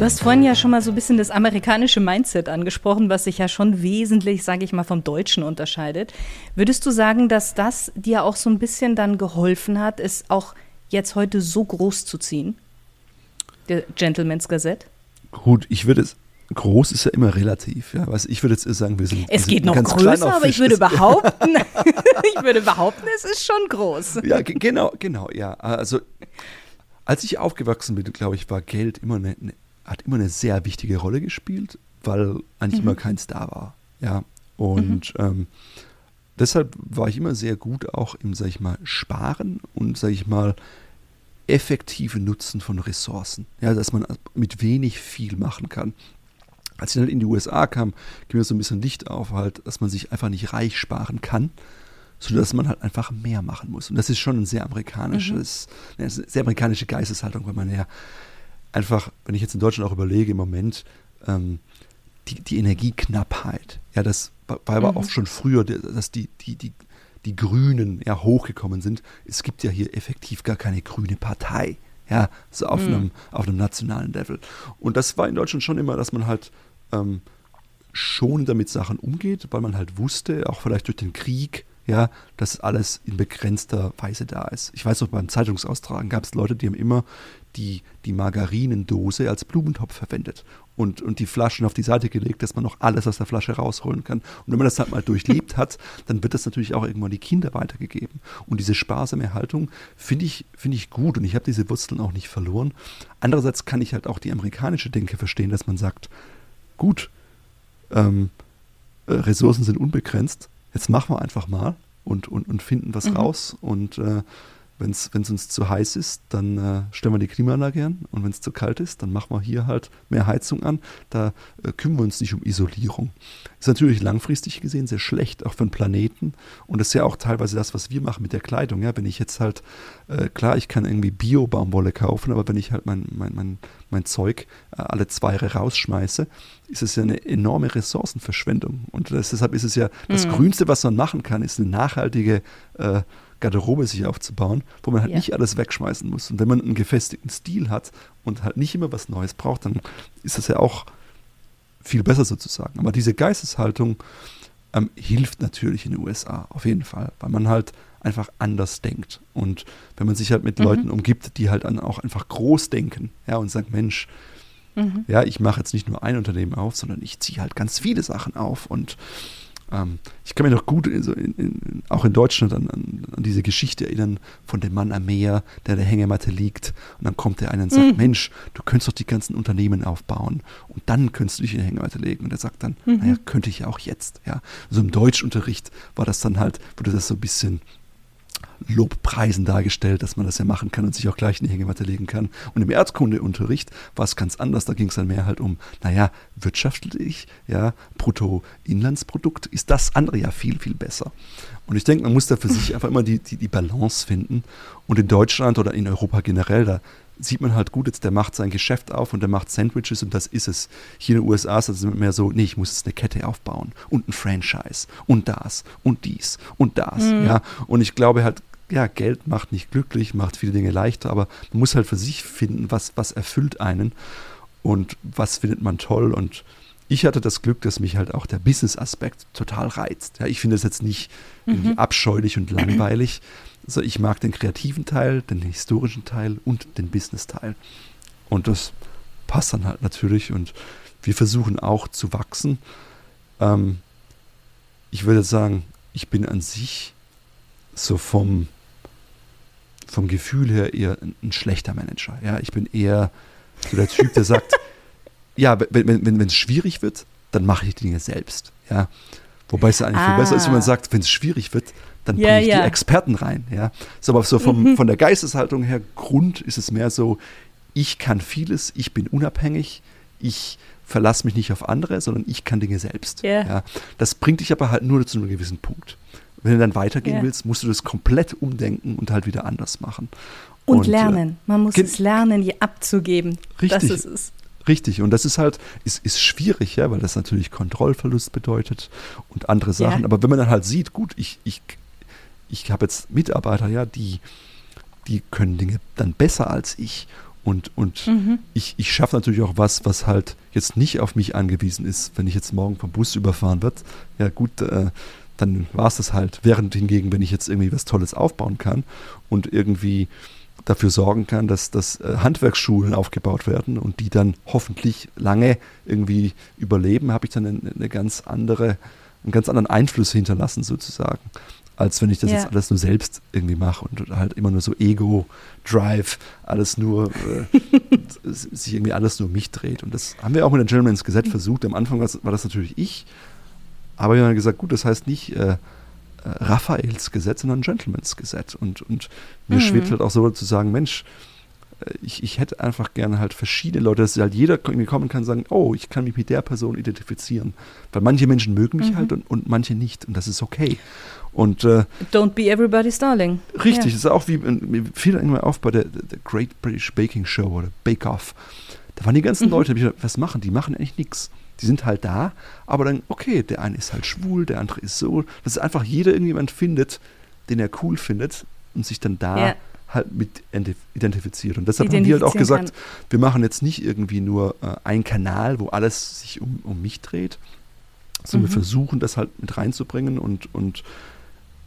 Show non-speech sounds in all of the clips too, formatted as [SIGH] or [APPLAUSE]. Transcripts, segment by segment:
Du hast vorhin ja schon mal so ein bisschen das amerikanische Mindset angesprochen, was sich ja schon wesentlich, sage ich mal, vom Deutschen unterscheidet. Würdest du sagen, dass das dir auch so ein bisschen dann geholfen hat, es auch jetzt heute so groß zu ziehen? Der Gentleman's Gazette? Gut, ich würde es groß ist ja immer relativ. Ja. Was ich würde jetzt sagen, wir sind. Es wir geht noch größer, aber ich würde [LAUGHS] behaupten, [LAUGHS] ich würde behaupten, es ist schon groß. Ja, genau, genau, ja. Also als ich aufgewachsen bin, glaube ich, war Geld immer eine, eine, hat immer eine sehr wichtige Rolle gespielt, weil eigentlich mhm. immer keins da war. Ja. Und mhm. ähm, deshalb war ich immer sehr gut auch im, sag ich mal, Sparen und, sag ich mal, effektive Nutzen von Ressourcen. Ja, dass man mit wenig viel machen kann. Als ich dann in die USA kam, ging mir so ein bisschen Licht auf, halt, dass man sich einfach nicht reich sparen kann, sodass man halt einfach mehr machen muss. Und das ist schon ein sehr amerikanisches, mhm. eine sehr amerikanische Geisteshaltung, weil man ja einfach, wenn ich jetzt in Deutschland auch überlege, im Moment, ähm, die, die Energieknappheit, ja, das war aber mhm. auch schon früher, dass die, die, die, die Grünen ja hochgekommen sind. Es gibt ja hier effektiv gar keine grüne Partei. Ja, so auf, mhm. einem, auf einem nationalen Level. Und das war in Deutschland schon immer, dass man halt ähm, schon damit Sachen umgeht, weil man halt wusste, auch vielleicht durch den Krieg, ja, dass alles in begrenzter Weise da ist. Ich weiß noch, beim Zeitungsaustragen gab es Leute, die haben immer die, die Margarinendose als Blumentopf verwendet und, und die Flaschen auf die Seite gelegt, dass man noch alles aus der Flasche rausholen kann. Und wenn man das halt mal durchlebt hat, dann wird das natürlich auch irgendwann die Kinder weitergegeben. Und diese sparsame Haltung finde ich, find ich gut und ich habe diese Wurzeln auch nicht verloren. Andererseits kann ich halt auch die amerikanische Denke verstehen, dass man sagt, gut, ähm, äh, Ressourcen sind unbegrenzt, jetzt machen wir einfach mal und, und, und finden was mhm. raus. Und äh, wenn es uns zu heiß ist, dann äh, stellen wir die Klimaanlage an. Und wenn es zu kalt ist, dann machen wir hier halt mehr Heizung an. Da äh, kümmern wir uns nicht um Isolierung. Ist natürlich langfristig gesehen sehr schlecht, auch für den Planeten. Und das ist ja auch teilweise das, was wir machen mit der Kleidung. Ja, wenn ich jetzt halt, äh, klar, ich kann irgendwie Bio-Baumwolle kaufen, aber wenn ich halt mein, mein, mein, mein Zeug äh, alle zwei Jahre rausschmeiße, ist es ja eine enorme Ressourcenverschwendung. Und das, deshalb ist es ja das mhm. Grünste, was man machen kann, ist eine nachhaltige äh, Garderobe sich aufzubauen, wo man halt ja. nicht alles wegschmeißen muss. Und wenn man einen gefestigten Stil hat und halt nicht immer was Neues braucht, dann ist das ja auch viel besser sozusagen. Aber diese Geisteshaltung ähm, hilft natürlich in den USA, auf jeden Fall, weil man halt einfach anders denkt. Und wenn man sich halt mit mhm. Leuten umgibt, die halt dann auch einfach groß denken, ja, und sagen, Mensch, mhm. ja, ich mache jetzt nicht nur ein Unternehmen auf, sondern ich ziehe halt ganz viele Sachen auf und ähm, ich kann mich noch gut, in, in, auch in Deutschland, an, an, an, diese Geschichte erinnern von dem Mann am Meer, der der Hängematte liegt. Und dann kommt der eine und sagt: mhm. Mensch, du könntest doch die ganzen Unternehmen aufbauen und dann könntest du dich in die Hängematte legen. Und er sagt dann: mhm. Naja, könnte ich ja auch jetzt. Ja. Also im Deutschunterricht war das dann halt, wurde das so ein bisschen Lobpreisen dargestellt, dass man das ja machen kann und sich auch gleich in die Hängematte legen kann. Und im Erdkundeunterricht war es ganz anders. Da ging es dann mehr halt um, naja, wirtschaftlich, ja, Bruttoinlandsprodukt ist das andere ja viel, viel besser. Und ich denke, man muss da für sich einfach immer die, die, die Balance finden. Und in Deutschland oder in Europa generell, da sieht man halt gut, jetzt der macht sein Geschäft auf und der macht Sandwiches und das ist es. Hier in den USA ist es mehr so, nee, ich muss jetzt eine Kette aufbauen und ein Franchise und das und dies und das, mhm. ja. Und ich glaube halt, ja, Geld macht nicht glücklich, macht viele Dinge leichter, aber man muss halt für sich finden, was, was erfüllt einen und was findet man toll. Und ich hatte das Glück, dass mich halt auch der Business-Aspekt total reizt. Ja, ich finde es jetzt nicht mhm. abscheulich und langweilig. Also ich mag den kreativen Teil, den historischen Teil und den Business-Teil. Und das passt dann halt natürlich. Und wir versuchen auch zu wachsen. Ähm, ich würde sagen, ich bin an sich so vom vom Gefühl her eher ein, ein, schlechter Manager. Ja, ich bin eher so der Typ, der sagt, [LAUGHS] ja, wenn es wenn, wenn, schwierig wird, dann mache ich die Dinge selbst. Ja. Wobei es ja eigentlich ah. viel besser ist, wenn man sagt, wenn es schwierig wird, dann ja, bringe ich ja. die Experten rein. Ja. So, aber so vom, mhm. von der Geisteshaltung her, Grund ist es mehr so, ich kann vieles, ich bin unabhängig, ich verlasse mich nicht auf andere, sondern ich kann Dinge selbst. Yeah. Ja. Das bringt dich aber halt nur zu einem gewissen Punkt. Wenn du dann weitergehen ja. willst, musst du das komplett umdenken und halt wieder anders machen. Und, und lernen. Man muss es lernen, je abzugeben. Richtig. Das ist es. Richtig, und das ist halt, ist, ist schwierig, ja, weil das natürlich Kontrollverlust bedeutet und andere Sachen. Ja. Aber wenn man dann halt sieht, gut, ich, ich, ich habe jetzt Mitarbeiter, ja, die, die können Dinge dann besser als ich Und, und mhm. ich, ich schaffe natürlich auch was, was halt jetzt nicht auf mich angewiesen ist. Wenn ich jetzt morgen vom Bus überfahren wird, ja gut, äh, dann war es das halt. Während hingegen, wenn ich jetzt irgendwie was Tolles aufbauen kann und irgendwie dafür sorgen kann, dass, dass äh, Handwerksschulen aufgebaut werden und die dann hoffentlich lange irgendwie überleben, habe ich dann eine, eine, ganz andere, einen ganz anderen Einfluss hinterlassen sozusagen, als wenn ich das ja. jetzt alles nur selbst irgendwie mache und halt immer nur so Ego, Drive, alles nur, äh, [LAUGHS] sich irgendwie alles nur um mich dreht. Und das haben wir auch mit dem Gentleman's Gesetz versucht. Am Anfang war das natürlich ich, aber wir haben gesagt, gut, das heißt nicht äh, Raphaels Gesetz, sondern Gentleman's Gesetz. Und, und mir mhm. schwebt halt auch so zu sagen, Mensch, äh, ich, ich hätte einfach gerne halt verschiedene Leute, dass halt jeder irgendwie kommen kann und sagen, oh, ich kann mich mit der Person identifizieren. Weil manche Menschen mögen mich mhm. halt und, und manche nicht. Und das ist okay. Und, äh, Don't be everybody's darling. Richtig, ja. das ist auch wie, mir fiel irgendwann auf bei der, der Great British Baking Show oder Bake Off. Da waren die ganzen mhm. Leute, was machen die? machen eigentlich nichts. Die sind halt da, aber dann, okay, der eine ist halt schwul, der andere ist so. Dass einfach jeder irgendjemand findet, den er cool findet und sich dann da ja. halt mit identifiziert. Und deshalb haben wir halt auch gesagt, kann. wir machen jetzt nicht irgendwie nur äh, einen Kanal, wo alles sich um, um mich dreht, sondern mhm. wir versuchen das halt mit reinzubringen und, und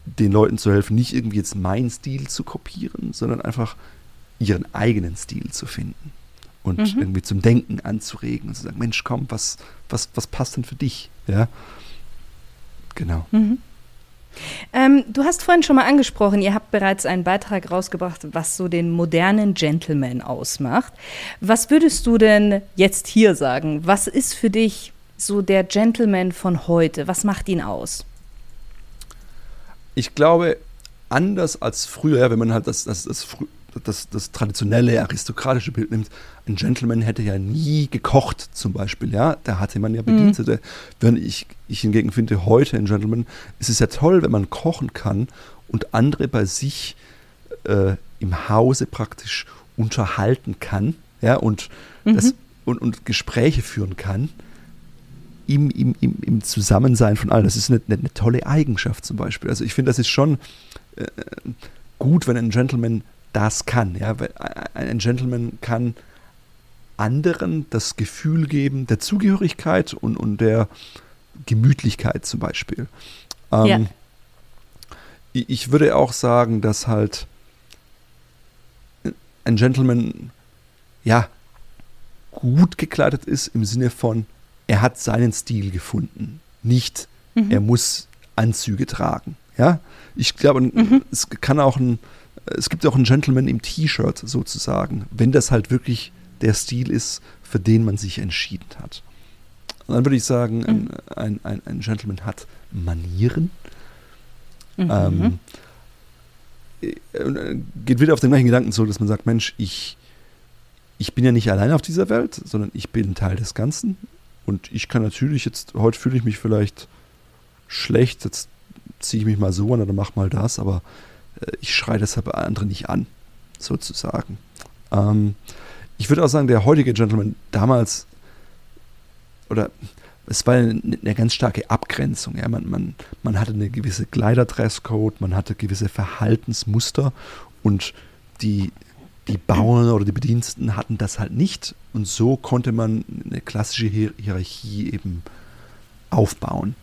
den Leuten zu helfen, nicht irgendwie jetzt meinen Stil zu kopieren, sondern einfach ihren eigenen Stil zu finden und mhm. irgendwie zum Denken anzuregen und zu sagen, Mensch, komm, was, was, was passt denn für dich? Ja, genau. Mhm. Ähm, du hast vorhin schon mal angesprochen, ihr habt bereits einen Beitrag rausgebracht, was so den modernen Gentleman ausmacht. Was würdest du denn jetzt hier sagen? Was ist für dich so der Gentleman von heute? Was macht ihn aus? Ich glaube, anders als früher, wenn man halt das, das, das, das, das traditionelle aristokratische Bild nimmt, ein Gentleman hätte ja nie gekocht zum Beispiel, ja, da hatte man ja. Bedienstete. Mhm. Wenn ich, ich hingegen finde, heute ein Gentleman, ist es ja toll, wenn man kochen kann und andere bei sich äh, im Hause praktisch unterhalten kann, ja, und, mhm. das, und, und Gespräche führen kann. Im, im, im, im Zusammensein von allen. Das ist eine, eine tolle Eigenschaft zum Beispiel. Also ich finde, das ist schon äh, gut, wenn ein Gentleman das kann. Ja? Ein Gentleman kann anderen das Gefühl geben der Zugehörigkeit und, und der Gemütlichkeit zum Beispiel. Ähm, ja. Ich würde auch sagen, dass halt ein Gentleman ja gut gekleidet ist im Sinne von, er hat seinen Stil gefunden. Nicht, mhm. er muss Anzüge tragen. Ja, ich glaube, mhm. es kann auch ein, es gibt auch einen Gentleman im T-Shirt sozusagen, wenn das halt wirklich der Stil ist, für den man sich entschieden hat. Und dann würde ich sagen, mhm. ein, ein, ein, Gentleman hat Manieren. Mhm. Ähm, äh, geht wieder auf den gleichen Gedanken so, dass man sagt, Mensch, ich, ich bin ja nicht allein auf dieser Welt, sondern ich bin Teil des Ganzen. Und ich kann natürlich jetzt, heute fühle ich mich vielleicht schlecht, jetzt ziehe ich mich mal so an oder mach mal das, aber äh, ich schreie deshalb andere nicht an, sozusagen. Ähm, ich würde auch sagen, der heutige Gentleman damals, oder es war eine, eine ganz starke Abgrenzung. Ja. Man, man, man hatte eine gewisse Kleiderdresscode, man hatte gewisse Verhaltensmuster und die, die Bauern oder die Bediensteten hatten das halt nicht. Und so konnte man eine klassische Hier Hierarchie eben aufbauen.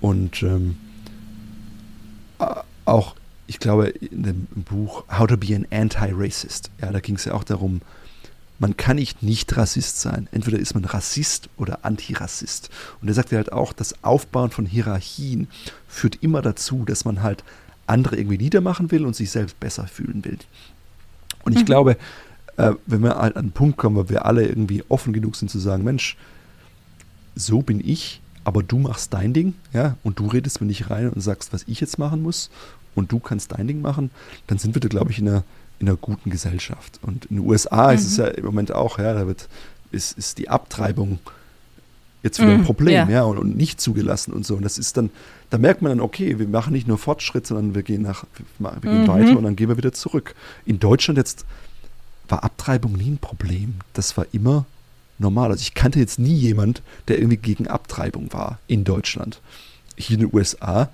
Und ähm, auch, ich glaube, in dem Buch How to be an Anti-Racist, ja, da ging es ja auch darum, man kann nicht nicht Rassist sein. Entweder ist man Rassist oder Antirassist. Und er sagt ja halt auch, das Aufbauen von Hierarchien führt immer dazu, dass man halt andere irgendwie niedermachen will und sich selbst besser fühlen will. Und ich mhm. glaube, äh, wenn wir halt an einen Punkt kommen, wo wir alle irgendwie offen genug sind zu sagen, Mensch, so bin ich, aber du machst dein Ding, ja, und du redest mir nicht rein und sagst, was ich jetzt machen muss, und du kannst dein Ding machen, dann sind wir da, glaube ich, in einer in einer guten Gesellschaft. Und in den USA mhm. ist es mhm. ja im Moment auch, ja, da wird, ist, ist die Abtreibung jetzt wieder ein mhm, Problem, ja, ja und, und, nicht zugelassen und so. Und das ist dann, da merkt man dann, okay, wir machen nicht nur Fortschritt, sondern wir gehen nach, wir gehen mhm. weiter und dann gehen wir wieder zurück. In Deutschland jetzt war Abtreibung nie ein Problem. Das war immer normal. Also ich kannte jetzt nie jemand, der irgendwie gegen Abtreibung war in Deutschland. Hier in den USA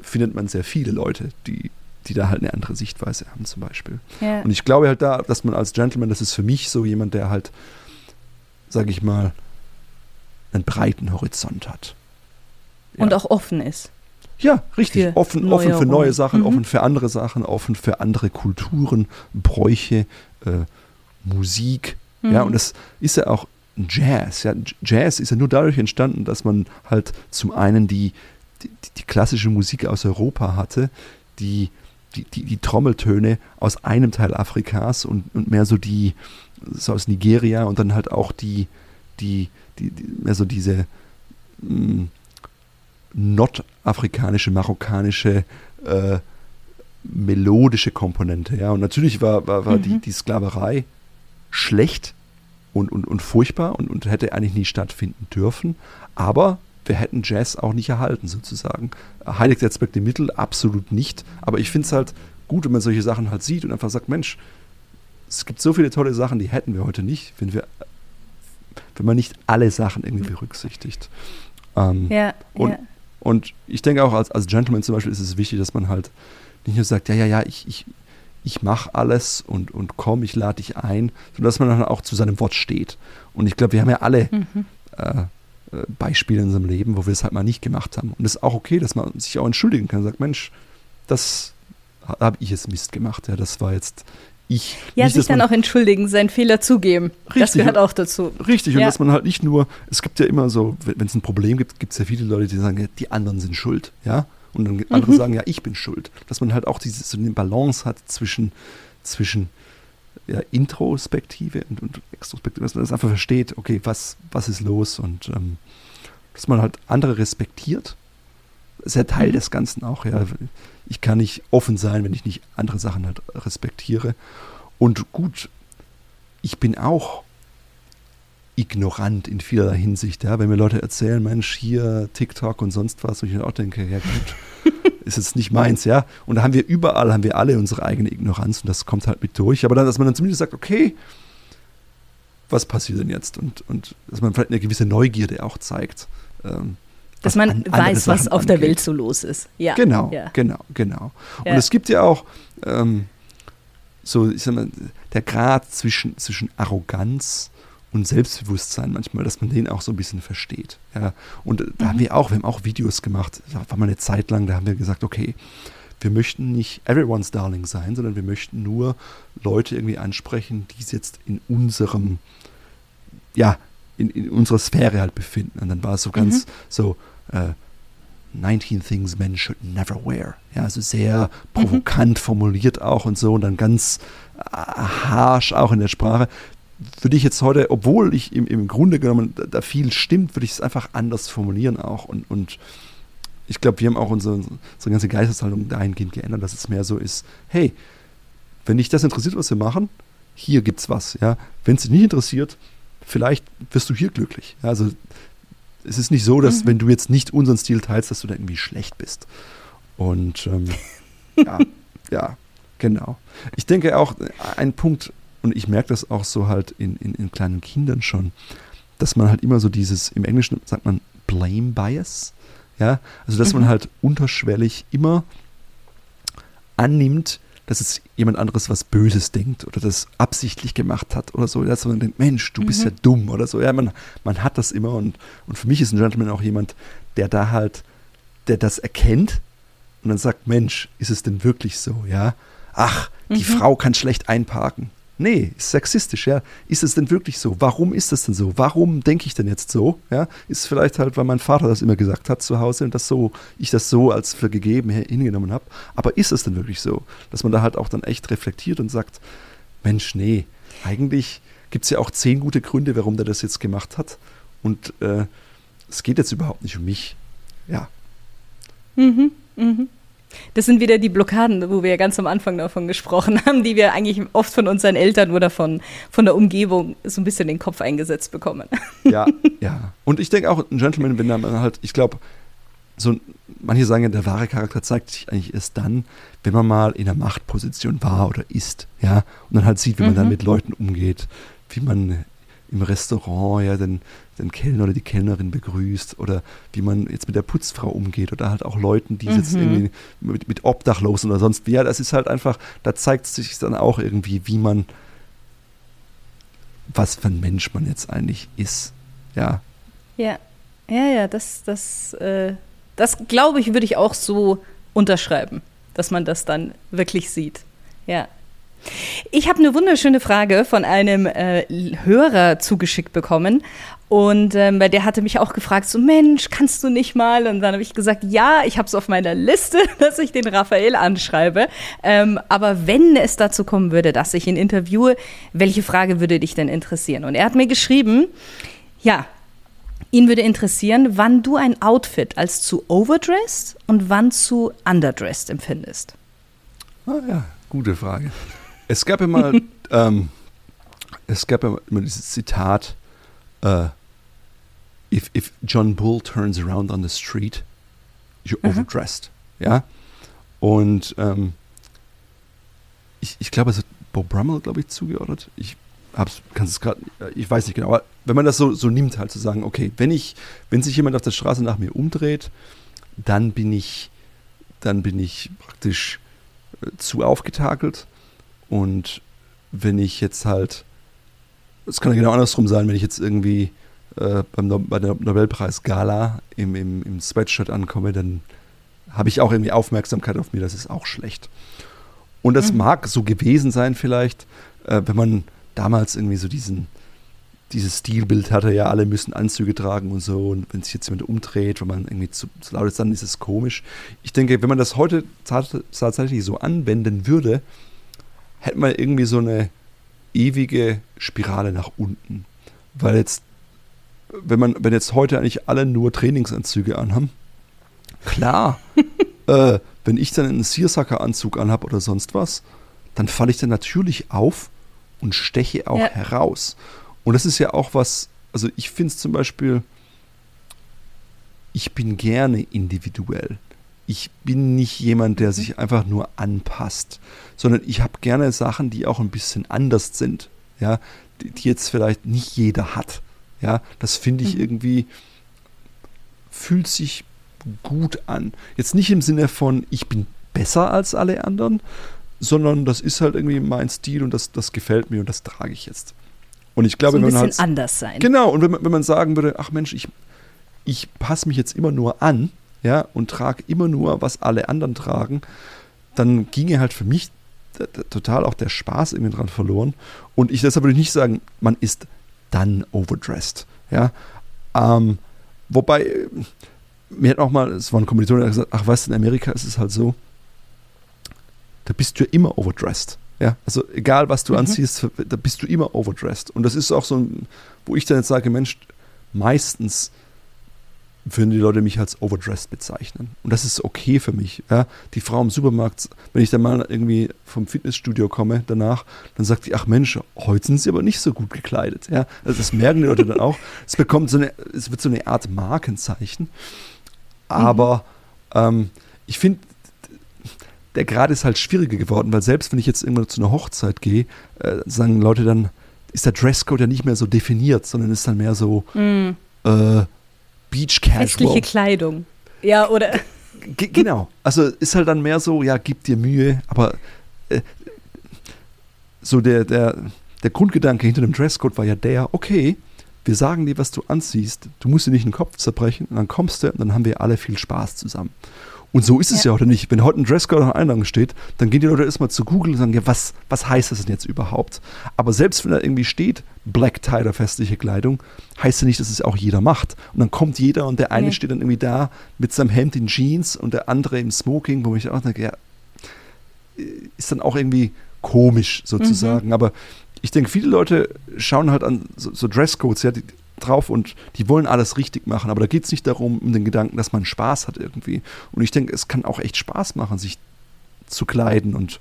findet man sehr viele Leute, die die da halt eine andere Sichtweise haben zum Beispiel. Ja. Und ich glaube halt da, dass man als Gentleman, das ist für mich so jemand, der halt, sage ich mal, einen breiten Horizont hat. Ja. Und auch offen ist. Ja, richtig. Für offen, offen für neue Sachen, mhm. offen für andere Sachen, offen für andere Kulturen, Bräuche, äh, Musik. Mhm. Ja, und das ist ja auch Jazz. Ja, Jazz ist ja nur dadurch entstanden, dass man halt zum einen die, die, die klassische Musik aus Europa hatte, die, die, die, die, Trommeltöne aus einem Teil Afrikas und, und mehr so die so aus Nigeria und dann halt auch die, die, die, die mehr so diese mh, mm, nordafrikanische, marokkanische äh, melodische Komponente. Ja, und natürlich war, war, war mhm. die, die Sklaverei schlecht und, und, und furchtbar und, und hätte eigentlich nie stattfinden dürfen. Aber wir hätten Jazz auch nicht erhalten, sozusagen. Heiligt der Zweck die Mittel? Absolut nicht. Aber ich finde es halt gut, wenn man solche Sachen halt sieht und einfach sagt, Mensch, es gibt so viele tolle Sachen, die hätten wir heute nicht, wenn wir, wenn man nicht alle Sachen irgendwie berücksichtigt. Ähm, ja, und, ja. und ich denke auch als, als Gentleman zum Beispiel ist es wichtig, dass man halt nicht nur sagt, ja, ja, ja, ich, ich, ich mache alles und, und komm, ich lade dich ein, sondern dass man dann auch zu seinem Wort steht. Und ich glaube, wir haben ja alle mhm. äh, äh, Beispiele in unserem Leben, wo wir es halt mal nicht gemacht haben. Und es ist auch okay, dass man sich auch entschuldigen kann und sagt, Mensch, das habe ich jetzt Mist gemacht. Ja, das war jetzt ich. Ja, nicht, sich dann auch entschuldigen, seinen Fehler zugeben. Richtig, das gehört auch dazu. Richtig, und ja. dass man halt nicht nur, es gibt ja immer so, wenn es ein Problem gibt, gibt es ja viele Leute, die sagen, ja, die anderen sind schuld, ja. Und dann andere mhm. sagen, ja, ich bin schuld. Dass man halt auch diese, so eine Balance hat zwischen, zwischen ja, Introspektive und, und Extrospektive, dass man das einfach versteht, okay, was, was ist los und ähm, dass man halt andere respektiert. Das ist ja Teil mhm. des Ganzen auch, ja. Ich kann nicht offen sein, wenn ich nicht andere Sachen halt respektiere. Und gut, ich bin auch ignorant in vielerlei Hinsicht, ja. Wenn mir Leute erzählen, Mensch, hier TikTok und sonst was, und ich auch denke, ja gut, [LAUGHS] ist jetzt nicht meins, ja. Und da haben wir überall, haben wir alle unsere eigene Ignoranz und das kommt halt mit durch. Aber dann, dass man dann zumindest sagt, okay, was passiert denn jetzt? Und, und dass man vielleicht eine gewisse Neugierde auch zeigt. Ähm, dass man an, weiß, was auf angeht. der Welt so los ist. Ja. Genau, ja. genau, genau. Und es gibt ja auch ähm, so, ich sag mal, der Grad zwischen, zwischen Arroganz und Selbstbewusstsein manchmal, dass man den auch so ein bisschen versteht. Ja. Und da mhm. haben wir auch, wir haben auch Videos gemacht, da war mal eine Zeit lang, da haben wir gesagt, okay, wir möchten nicht everyone's darling sein, sondern wir möchten nur Leute irgendwie ansprechen, die es jetzt in unserem, ja, in, in unserer Sphäre halt befinden. Und dann war es so ganz mhm. so, äh, 19 Things Men Should Never Wear. Ja, also sehr mhm. provokant mhm. formuliert auch und so und dann ganz äh, harsh auch in der Sprache würde ich jetzt heute, obwohl ich im, im Grunde genommen da, viel stimmt, würde ich es einfach anders formulieren auch. Und, und ich glaube, wir haben auch unsere, unsere ganze Geisteshaltung dahingehend geändert, dass es mehr so ist, hey, wenn dich das interessiert, was wir machen, hier gibt's was. Ja? Wenn es dich nicht interessiert, vielleicht wirst du hier glücklich. Also es ist nicht so, dass mhm. wenn du jetzt nicht unseren Stil teilst, dass du da irgendwie schlecht bist. Und ähm, [LAUGHS] ja, ja, genau. Ich denke auch, ein Punkt, und ich merke das auch so halt in, in, in kleinen Kindern schon, dass man halt immer so dieses, im Englischen sagt man Blame Bias, ja, also dass mhm. man halt unterschwellig immer annimmt, dass es jemand anderes was Böses denkt oder das absichtlich gemacht hat oder so, dass man denkt, Mensch, du bist mhm. ja dumm oder so. Ja, man, man hat das immer und, und für mich ist ein Gentleman auch jemand, der da halt, der das erkennt und dann sagt, Mensch, ist es denn wirklich so, ja? Ach, die mhm. Frau kann schlecht einparken. Nee, ist sexistisch, ja. Ist es denn wirklich so? Warum ist es denn so? Warum denke ich denn jetzt so? Ja, ist vielleicht halt, weil mein Vater das immer gesagt hat zu Hause und das so, ich das so als für gegeben hingenommen habe. Aber ist es denn wirklich so? Dass man da halt auch dann echt reflektiert und sagt, Mensch, nee, eigentlich gibt es ja auch zehn gute Gründe, warum der das jetzt gemacht hat. Und äh, es geht jetzt überhaupt nicht um mich. Ja. Mhm, mhm. Das sind wieder die Blockaden, wo wir ja ganz am Anfang davon gesprochen [LAUGHS] haben, die wir eigentlich oft von unseren Eltern oder von, von der Umgebung so ein bisschen in den Kopf eingesetzt bekommen. [LAUGHS] Ja, ja. Und ich denke auch, ein Gentleman, wenn man halt, ich glaube, so, manche sagen ja, der wahre Charakter zeigt sich eigentlich erst dann, wenn man mal in einer Machtposition war oder ist, ja, und dann halt sieht, wie man mhm. dann mit Leuten umgeht, wie man im Restaurant ja den, den Kellner oder die Kellnerin begrüßt oder wie man jetzt mit der Putzfrau umgeht oder halt auch Leuten, die mhm. jetzt irgendwie mit, mit Obdachlosen oder sonst wie. Ja, das ist halt einfach, da zeigt sich dann auch irgendwie, wie man, was für ein Mensch man jetzt eigentlich ist. Ja. Ja, ja, ja, das, das, äh, das glaube ich, würde ich auch so unterschreiben, dass man das dann wirklich sieht. Ja. Ich habe eine wunderschöne Frage von einem äh, Hörer zugeschickt bekommen. Und ähm, der hatte mich auch gefragt, so Mensch, kannst du nicht mal? Und dann habe ich gesagt, ja, ich habe es auf meiner Liste, [LAUGHS] dass ich den Raphael anschreibe. Ähm, aber wenn es dazu kommen würde, dass ich ihn interviewe, welche Frage würde dich denn interessieren? Und er hat mir geschrieben, ja, ihn würde interessieren, wann du ein Outfit als zu overdressed und wann zu underdressed empfindest. Ah ja, gute Frage. Es gab ja [LAUGHS] mal, ähm, es gab immer dieses Zitat, uh, if, if John Bull turns around on the street, you're mhm. overdressed. Ja. Und ähm, ich, ich glaube, es hat Bob Brummel, glaube ich, zugeordnet. Ich hab's, kannst es gerade, ich weiß nicht genau, aber wenn man das so, so nimmt, halt zu sagen, okay, wenn ich, wenn sich jemand auf der Straße nach mir umdreht, dann bin ich, dann bin ich praktisch äh, zu aufgetakelt und wenn ich jetzt halt, es kann ja genau andersrum sein, wenn ich jetzt irgendwie äh, beim bei der Nobelpreis-Gala im, im, im Sweatshirt ankomme, dann habe ich auch irgendwie Aufmerksamkeit auf mir, das ist auch schlecht. Und das mhm. mag so gewesen sein vielleicht, äh, wenn man damals irgendwie so diesen, dieses Stilbild hatte, ja, alle müssen Anzüge tragen und so. Und wenn sich jetzt jemand umdreht, wenn man irgendwie zu, zu laut ist, dann ist es komisch. Ich denke, wenn man das heute tatsächlich so anwenden würde, hätte man irgendwie so eine ewige Spirale nach unten. Weil jetzt, wenn man, wenn jetzt heute eigentlich alle nur Trainingsanzüge anhaben, klar, [LAUGHS] äh, wenn ich dann einen Searsucker-Anzug anhabe oder sonst was, dann falle ich dann natürlich auf und steche auch ja. heraus. Und das ist ja auch was, also ich finde es zum Beispiel, ich bin gerne individuell ich bin nicht jemand, der sich einfach nur anpasst, sondern ich habe gerne Sachen, die auch ein bisschen anders sind, ja, die, die jetzt vielleicht nicht jeder hat. Ja, das finde ich mhm. irgendwie, fühlt sich gut an. Jetzt nicht im Sinne von, ich bin besser als alle anderen, sondern das ist halt irgendwie mein Stil und das, das gefällt mir und das trage ich jetzt. Und ich glaube, so ein wenn man halt. anders sein. Genau, und wenn man, wenn man sagen würde, ach Mensch, ich, ich passe mich jetzt immer nur an, ja, und trage immer nur, was alle anderen tragen, dann ginge halt für mich total auch der Spaß irgendwie dran verloren. Und ich deshalb würde ich nicht sagen, man ist dann overdressed. Ja. Ähm, wobei, mir hat auch mal, es war ein Kommilitonen, der gesagt, ach weißt du, in Amerika ist es halt so, da bist du ja immer overdressed. Ja, also egal was du mhm. anziehst, da bist du immer overdressed. Und das ist auch so ein, wo ich dann jetzt sage, Mensch, meistens würden die Leute mich als overdressed bezeichnen. Und das ist okay für mich. Ja? Die Frau im Supermarkt, wenn ich dann mal irgendwie vom Fitnessstudio komme danach, dann sagt die, ach Mensch, heute sind sie aber nicht so gut gekleidet. Ja? Also das merken die Leute dann auch. [LAUGHS] Es bekommt so eine, es wird so eine Art Markenzeichen. Aber mhm. ähm, ich finde, der Grad ist halt schwieriger geworden, weil selbst wenn ich jetzt irgendwann zu einer Hochzeit gehe, äh, sagen Leute dann, ist der Dresscode ja nicht mehr so definiert, sondern ist dann mehr so, mhm. äh, Beach Casual. Festliche Kleidung. Ja, oder? G genau. Also ist halt dann mehr so, ja, gib dir Mühe, aber äh, so der, der, der Grundgedanke hinter dem Dresscode war ja der, okay, wir sagen dir, was du anziehst, du musst dir nicht den Kopf zerbrechen und dann kommst du und dann haben wir alle viel Spaß zusammen. Und so ist es ja, ja heute nicht. Wenn heute ein Dresscode auf der Einladung steht, dann gehen die Leute erstmal zu Google und sagen, ja, was, was heißt das denn jetzt überhaupt? Aber selbst wenn da irgendwie steht, Black Tie oder festliche Kleidung, heißt ja nicht, dass es auch jeder macht. Und dann kommt jeder und der eine nee. steht dann irgendwie da mit seinem Hemd in Jeans und der andere im Smoking, wo ich auch denke, ja, ist dann auch irgendwie komisch sozusagen. Mhm. Aber ich denke, viele Leute schauen halt an so, so Dresscodes, ja, die, drauf und die wollen alles richtig machen, aber da geht es nicht darum, um den Gedanken, dass man Spaß hat irgendwie. Und ich denke, es kann auch echt Spaß machen, sich zu kleiden. Und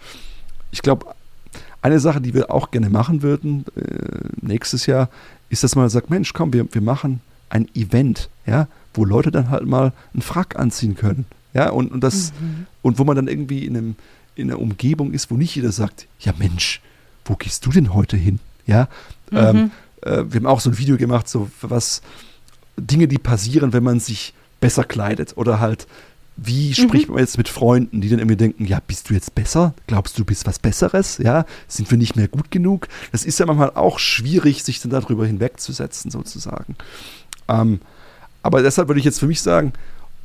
ich glaube, eine Sache, die wir auch gerne machen würden äh, nächstes Jahr, ist, dass man sagt, Mensch, komm, wir, wir machen ein Event, ja, wo Leute dann halt mal einen Frack anziehen können. Ja, und, und das, mhm. und wo man dann irgendwie in, einem, in einer Umgebung ist, wo nicht jeder sagt, ja Mensch, wo gehst du denn heute hin? Ja, mhm. ähm, äh, wir haben auch so ein Video gemacht, so was Dinge, die passieren, wenn man sich besser kleidet oder halt wie spricht mhm. man jetzt mit Freunden, die dann irgendwie denken, ja, bist du jetzt besser? Glaubst du, du bist was Besseres? Ja, sind wir nicht mehr gut genug? Das ist ja manchmal auch schwierig, sich dann darüber hinwegzusetzen, sozusagen. Ähm, aber deshalb würde ich jetzt für mich sagen,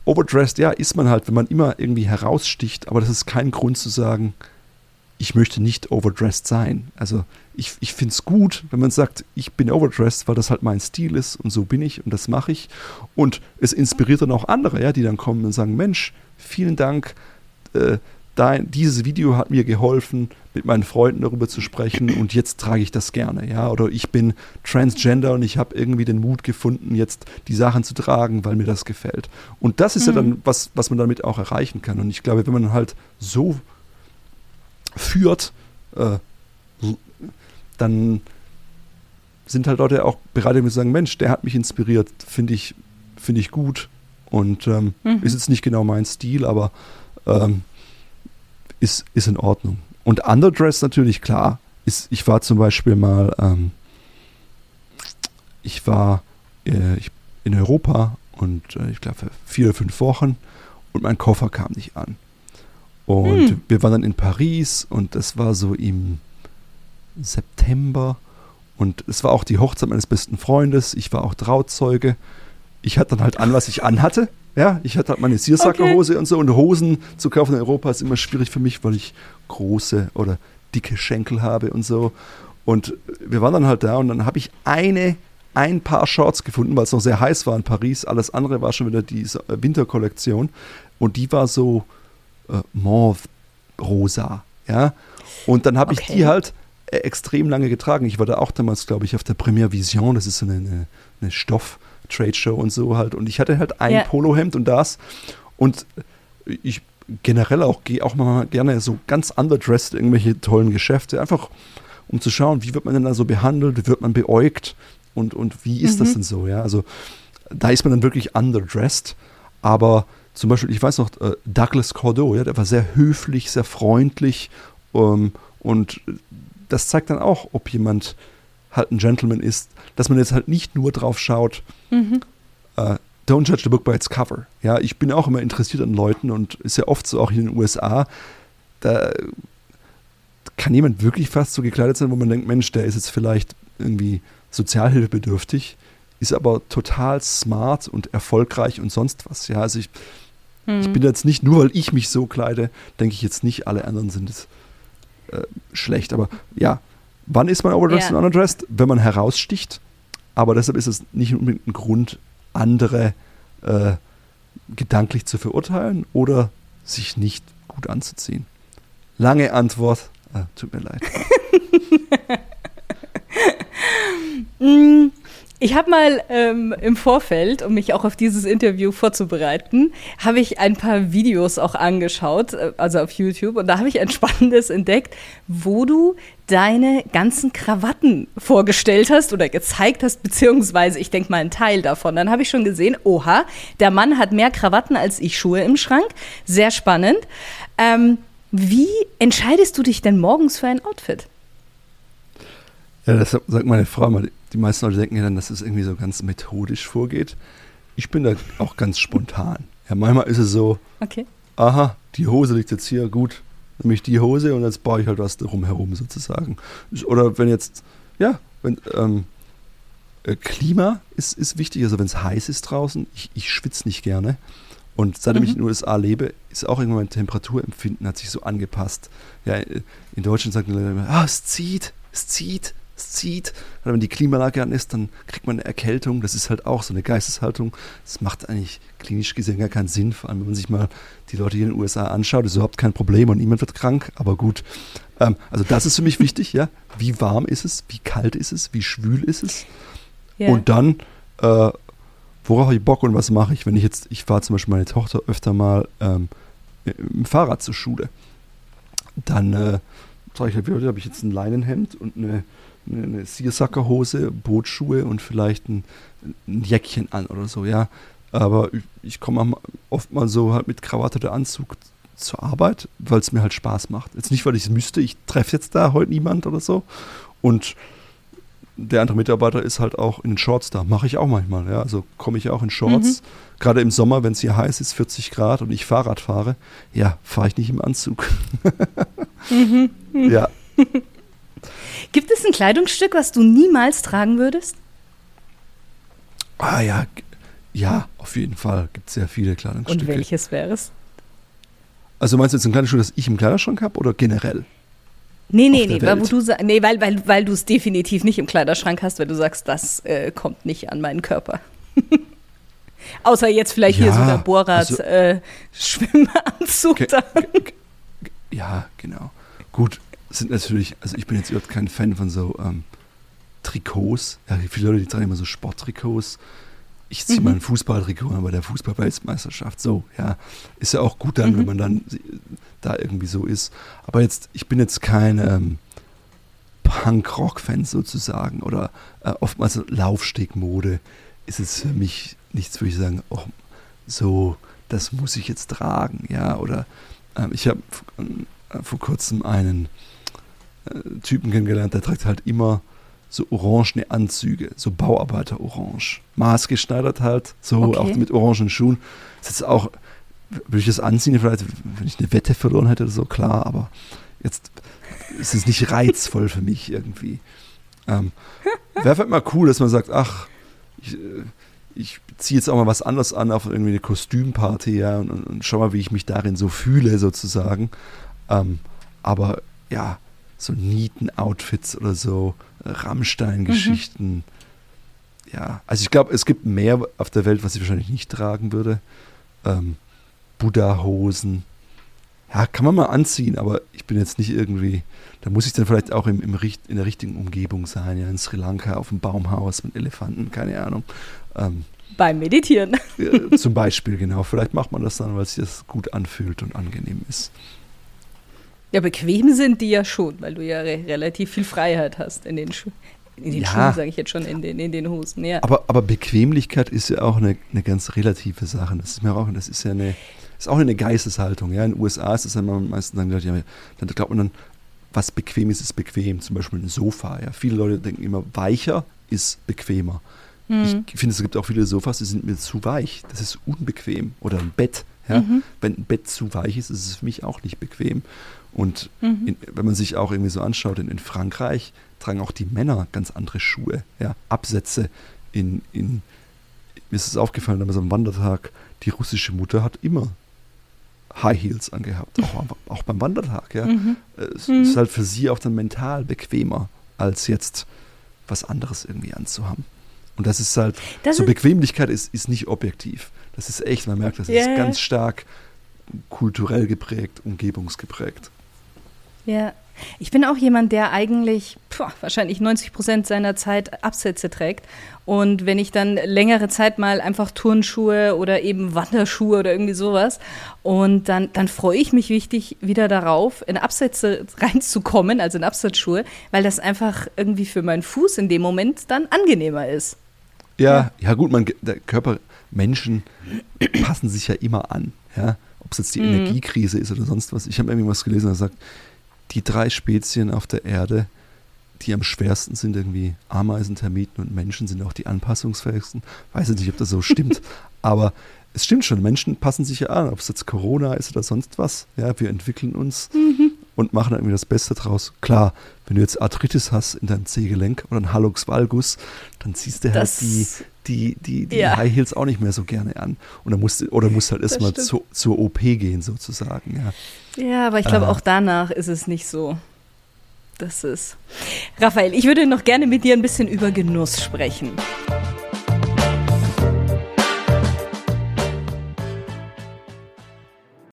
overdressed, ja, ist man halt, wenn man immer irgendwie heraussticht, aber das ist kein Grund zu sagen, ich möchte nicht overdressed sein. Also ich, ich finde es gut, wenn man sagt, ich bin overdressed, weil das halt mein Stil ist und so bin ich und das mache ich. Und es inspiriert dann auch andere, ja, die dann kommen und sagen, Mensch, vielen Dank, äh, dein, dieses Video hat mir geholfen, mit meinen Freunden darüber zu sprechen und jetzt trage ich das gerne, ja. Oder ich bin Transgender und ich habe irgendwie den Mut gefunden, jetzt die Sachen zu tragen, weil mir das gefällt. Und das ist mhm. ja dann was, was man damit auch erreichen kann. Und ich glaube, wenn man halt so führt, äh, dann sind halt Leute auch bereit, zu sagen, Mensch, der hat mich inspiriert, finde ich, finde ich gut. Und ähm, mhm. ist jetzt nicht genau mein Stil, aber ähm, ist, ist in Ordnung. Und Underdress natürlich, klar. Ist, ich war zum Beispiel mal, ähm, ich war äh, ich, in Europa und äh, ich glaube vier oder fünf Wochen und mein Koffer kam nicht an. Und hm. wir waren dann in Paris und das war so im September. Und es war auch die Hochzeit meines besten Freundes. Ich war auch Trauzeuge. Ich hatte dann halt an, was ich anhatte. Ja, ich hatte halt meine Searsucker-Hose okay. und so. Und Hosen zu kaufen in Europa ist immer schwierig für mich, weil ich große oder dicke Schenkel habe und so. Und wir waren dann halt da und dann habe ich eine, ein Paar Shorts gefunden, weil es noch sehr heiß war in Paris. Alles andere war schon wieder die Winterkollektion. Und die war so, äh, Mauve-rosa. Ja? Und dann habe okay. ich die halt äh, extrem lange getragen. Ich war da auch damals, glaube ich, auf der Premiere Vision. Das ist so eine, eine, eine Stoff-Trade-Show und so halt. Und ich hatte halt ein ja. Polohemd und das. Und ich generell auch gehe auch mal gerne so ganz underdressed irgendwelche tollen Geschäfte. Einfach um zu schauen, wie wird man denn da so behandelt, wie wird man beäugt und, und wie ist mhm. das denn so, ja. Also da ist man dann wirklich underdressed, aber zum Beispiel, ich weiß noch, äh, Douglas Cordeau, ja, der war sehr höflich, sehr freundlich ähm, und das zeigt dann auch, ob jemand halt ein Gentleman ist, dass man jetzt halt nicht nur drauf schaut, mhm. äh, don't judge the book by its cover. Ja, ich bin auch immer interessiert an Leuten und ist ja oft so auch in den USA, da kann jemand wirklich fast so gekleidet sein, wo man denkt, Mensch, der ist jetzt vielleicht irgendwie sozialhilfebedürftig, ist aber total smart und erfolgreich und sonst was. Ja, also ich, hm. ich bin jetzt nicht, nur weil ich mich so kleide, denke ich jetzt nicht, alle anderen sind es äh, schlecht. Aber ja, wann ist man overdressed ja. und underdressed? Wenn man heraussticht. Aber deshalb ist es nicht unbedingt ein Grund, andere äh, gedanklich zu verurteilen oder sich nicht gut anzuziehen. Lange Antwort. Ah, tut mir leid. [LAUGHS] [LAUGHS] ich habe mal ähm, im Vorfeld, um mich auch auf dieses Interview vorzubereiten, habe ich ein paar Videos auch angeschaut, äh, also auf YouTube, und da habe ich ein [LAUGHS] spannendes entdeckt, wo du deine ganzen Krawatten vorgestellt hast oder gezeigt hast, beziehungsweise ich denke mal einen Teil davon. Dann habe ich schon gesehen, oha, der Mann hat mehr Krawatten als ich Schuhe im Schrank. Sehr spannend. Ähm, wie entscheidest du dich denn morgens für ein Outfit? Ja, das sagt meine Frau mal. Die meisten Leute denken ja dann, dass es irgendwie so ganz methodisch vorgeht. Ich bin da auch ganz spontan. Ja, manchmal ist es so, okay. aha, die Hose liegt jetzt hier, gut, nämlich die Hose und jetzt baue ich halt was drumherum sozusagen. Oder wenn jetzt, ja, wenn, ähm, äh, Klima ist, ist wichtig, also wenn es heiß ist draußen, ich, ich schwitze nicht gerne. Und seitdem mhm. ich in den USA lebe, ist auch irgendwann mein Temperaturempfinden hat sich so angepasst. Ja, in Deutschland Leute immer, ah, es zieht, es zieht zieht. Und wenn die Klimaanlage an ist, dann kriegt man eine Erkältung. Das ist halt auch so eine Geisteshaltung. Das macht eigentlich klinisch gesehen gar keinen Sinn. Vor allem, wenn man sich mal die Leute hier in den USA anschaut, ist überhaupt kein Problem und niemand wird krank. Aber gut. Ähm, also das ist für mich wichtig, ja. Wie warm ist es? Wie kalt ist es? Wie schwül ist es? Yeah. Und dann, äh, worauf habe ich Bock und was mache ich? Wenn ich jetzt, ich fahre zum Beispiel meine Tochter öfter mal ähm, im Fahrrad zur Schule. Dann äh, sage ich halt, habe ich jetzt ein Leinenhemd und eine eine Seersucker-Hose, Bootschuhe und vielleicht ein, ein Jäckchen an oder so, ja. Aber ich, ich komme oft mal so halt mit Krawatte oder Anzug zur Arbeit, weil es mir halt Spaß macht. Jetzt nicht, weil ich es müsste, ich treffe jetzt da heute niemand oder so. Und der andere Mitarbeiter ist halt auch in den Shorts da. Mache ich auch manchmal, ja. Also komme ich auch in Shorts. Mhm. Gerade im Sommer, wenn es hier heiß ist, 40 Grad und ich Fahrrad fahre, ja, fahre ich nicht im Anzug. mhm. [LAUGHS] Ja. [LAUGHS] Gibt es ein Kleidungsstück, was du niemals tragen würdest? Ah ja, ja, auf jeden Fall. Gibt es sehr viele Kleidungsstücke. Und welches wäre es? Also meinst du jetzt ein Kleidungsstück, das ich im Kleiderschrank habe oder generell? Nee, nee, nee, weil, du, nee, weil, weil, weil du es definitiv nicht im Kleiderschrank hast, weil du sagst, das äh, kommt nicht an meinen Körper. [LAUGHS] Außer jetzt vielleicht ja, hier so der Bohrrad also, äh, ja, genau. Gut, sind natürlich, also ich bin jetzt überhaupt kein Fan von so ähm, Trikots. Ja, viele Leute, die tragen immer so Sporttrikots. Ich ziehe mhm. mal ein Fußballtrikot an bei der Fußball-Weltmeisterschaft. So, ja. Ist ja auch gut dann, mhm. wenn man dann da irgendwie so ist. Aber jetzt, ich bin jetzt kein ähm, Punk-Rock-Fan sozusagen oder äh, oftmals Laufstegmode ist es für mich nichts, würde ich sagen, oh, so, das muss ich jetzt tragen, ja. Oder ähm, ich habe äh, vor kurzem einen äh, Typen kennengelernt, der trägt halt immer so orangene Anzüge, so Bauarbeiter-Orange. Maßgeschneidert halt, so okay. auch mit orangen Schuhen. Das ist jetzt auch, würde ich das anziehen, vielleicht, wenn ich eine Wette verloren hätte, so klar, aber jetzt ist es nicht reizvoll für mich irgendwie. Ähm, Wäre halt mal cool, dass man sagt, ach, ich, äh, ich ziehe jetzt auch mal was anderes an auf irgendwie eine Kostümparty, ja, und, und schau mal, wie ich mich darin so fühle, sozusagen. Ähm, aber ja, so Nieten-Outfits oder so, Rammstein-Geschichten. Mhm. Ja, also ich glaube, es gibt mehr auf der Welt, was ich wahrscheinlich nicht tragen würde. Ähm, Buddha-Hosen. Ja, kann man mal anziehen, aber ich bin jetzt nicht irgendwie, da muss ich dann vielleicht auch im, im, in der richtigen Umgebung sein, ja, in Sri Lanka auf dem Baumhaus mit Elefanten, keine Ahnung. Ähm, Beim Meditieren. Zum Beispiel, genau. Vielleicht macht man das dann, weil sich das gut anfühlt und angenehm ist. Ja, bequem sind die ja schon, weil du ja re relativ viel Freiheit hast in den, Schu in den ja. Schuhen, sage ich jetzt schon, in den, in den Hosen. Ja. Aber, aber Bequemlichkeit ist ja auch eine, eine ganz relative Sache. Das ist mir auch, das ist ja eine, ist auch eine Geisteshaltung. Ja? In den USA ist es dann meistens dann, ja, dann glaubt man dann, was bequem ist, ist bequem. Zum Beispiel ein Sofa. Ja? Viele Leute denken immer, weicher ist bequemer. Mhm. Ich finde, es gibt auch viele Sofas, die sind mir zu weich. Das ist unbequem. Oder ein Bett. Ja? Mhm. Wenn ein Bett zu weich ist, ist es für mich auch nicht bequem. Und mhm. in, wenn man sich auch irgendwie so anschaut, in, in, Frankreich tragen auch die Männer ganz andere Schuhe, ja, Absätze in, in mir ist es aufgefallen, damals am Wandertag, die russische Mutter hat immer High Heels angehabt, auch, [LAUGHS] auch beim Wandertag, ja. Mhm. Es mhm. ist halt für sie auch dann mental bequemer, als jetzt was anderes irgendwie anzuhaben. Und das ist halt, das so ist Bequemlichkeit ist, ist nicht objektiv. Das ist echt, man merkt, das yeah. ist ganz stark kulturell geprägt, umgebungsgeprägt. Ja, ich bin auch jemand, der eigentlich puh, wahrscheinlich 90 Prozent seiner Zeit Absätze trägt. Und wenn ich dann längere Zeit mal einfach Turnschuhe oder eben Wanderschuhe oder irgendwie sowas und dann, dann freue ich mich wichtig wieder darauf, in Absätze reinzukommen, also in Absatzschuhe, weil das einfach irgendwie für meinen Fuß in dem Moment dann angenehmer ist. Ja, ja, gut, man, der Körper, Menschen passen sich ja immer an, ja. Ob es jetzt die mhm. Energiekrise ist oder sonst was. Ich habe irgendwie was gelesen, der sagt, die drei Spezien auf der Erde, die am schwersten sind, irgendwie Ameisen, Termiten und Menschen, sind auch die anpassungsfähigsten. Weiß ich nicht, ob das so stimmt, [LAUGHS] aber es stimmt schon, Menschen passen sich ja an, ob es jetzt Corona ist oder sonst was. Ja, wir entwickeln uns mhm. Und machen irgendwie das Beste draus. Klar, wenn du jetzt Arthritis hast in deinem Zehgelenk oder einen Hallux valgus, dann ziehst du halt die, die, die, die ja. High Heels auch nicht mehr so gerne an. Und dann musst, oder musst halt erstmal zu, zur OP gehen, sozusagen. Ja, ja aber ich glaube, äh. auch danach ist es nicht so. Das ist. Raphael, ich würde noch gerne mit dir ein bisschen über Genuss sprechen.